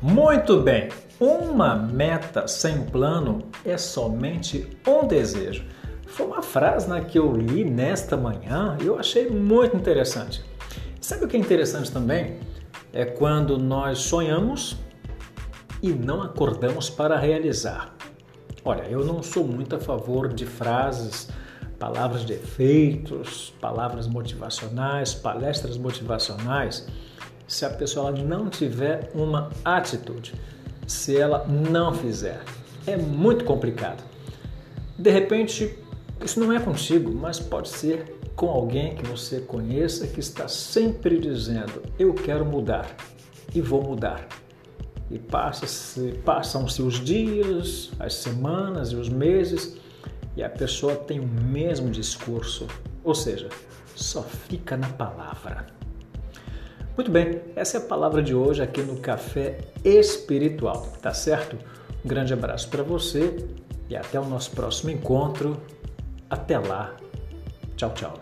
Muito bem, uma meta sem plano é somente um desejo. Foi uma frase né, que eu li nesta manhã e eu achei muito interessante. Sabe o que é interessante também? É quando nós sonhamos e não acordamos para realizar. Olha, eu não sou muito a favor de frases, palavras de efeitos, palavras motivacionais, palestras motivacionais se a pessoa não tiver uma atitude, se ela não fizer. É muito complicado. De repente, isso não é contigo, mas pode ser com alguém que você conheça que está sempre dizendo: Eu quero mudar e vou mudar. E passam-se os dias, as semanas e os meses e a pessoa tem o mesmo discurso, ou seja, só fica na palavra. Muito bem, essa é a palavra de hoje aqui no Café Espiritual, tá certo? Um grande abraço para você e até o nosso próximo encontro. Até lá. Tchau, tchau.